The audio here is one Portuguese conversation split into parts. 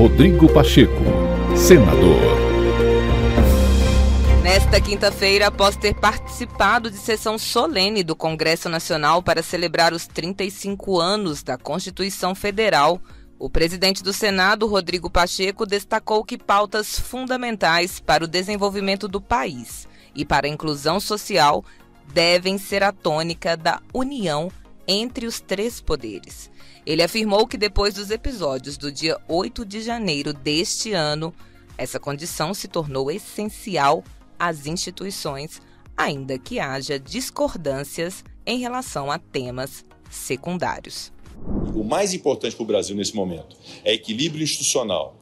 Rodrigo Pacheco, senador. Nesta quinta-feira, após ter participado de sessão solene do Congresso Nacional para celebrar os 35 anos da Constituição Federal, o presidente do Senado, Rodrigo Pacheco, destacou que pautas fundamentais para o desenvolvimento do país e para a inclusão social devem ser a tônica da união entre os três poderes. Ele afirmou que depois dos episódios do dia 8 de janeiro deste ano, essa condição se tornou essencial às instituições, ainda que haja discordâncias em relação a temas secundários. O mais importante para o Brasil nesse momento é equilíbrio institucional,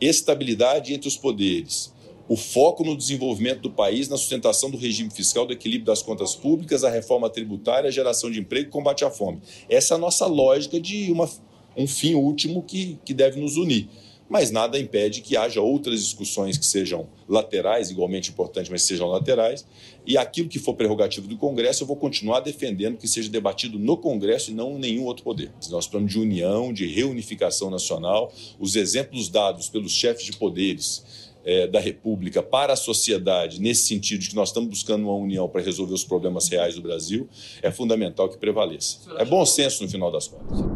estabilidade entre os poderes, o foco no desenvolvimento do país, na sustentação do regime fiscal, do equilíbrio das contas públicas, a reforma tributária, a geração de emprego e combate à fome. Essa é a nossa lógica de uma, um fim último que, que deve nos unir. Mas nada impede que haja outras discussões que sejam laterais, igualmente importantes, mas sejam laterais. E aquilo que for prerrogativo do Congresso, eu vou continuar defendendo que seja debatido no Congresso e não em nenhum outro poder. Nosso plano de união, de reunificação nacional, os exemplos dados pelos chefes de poderes é, da República para a sociedade, nesse sentido de que nós estamos buscando uma união para resolver os problemas reais do Brasil, é fundamental que prevaleça. É bom senso no final das contas.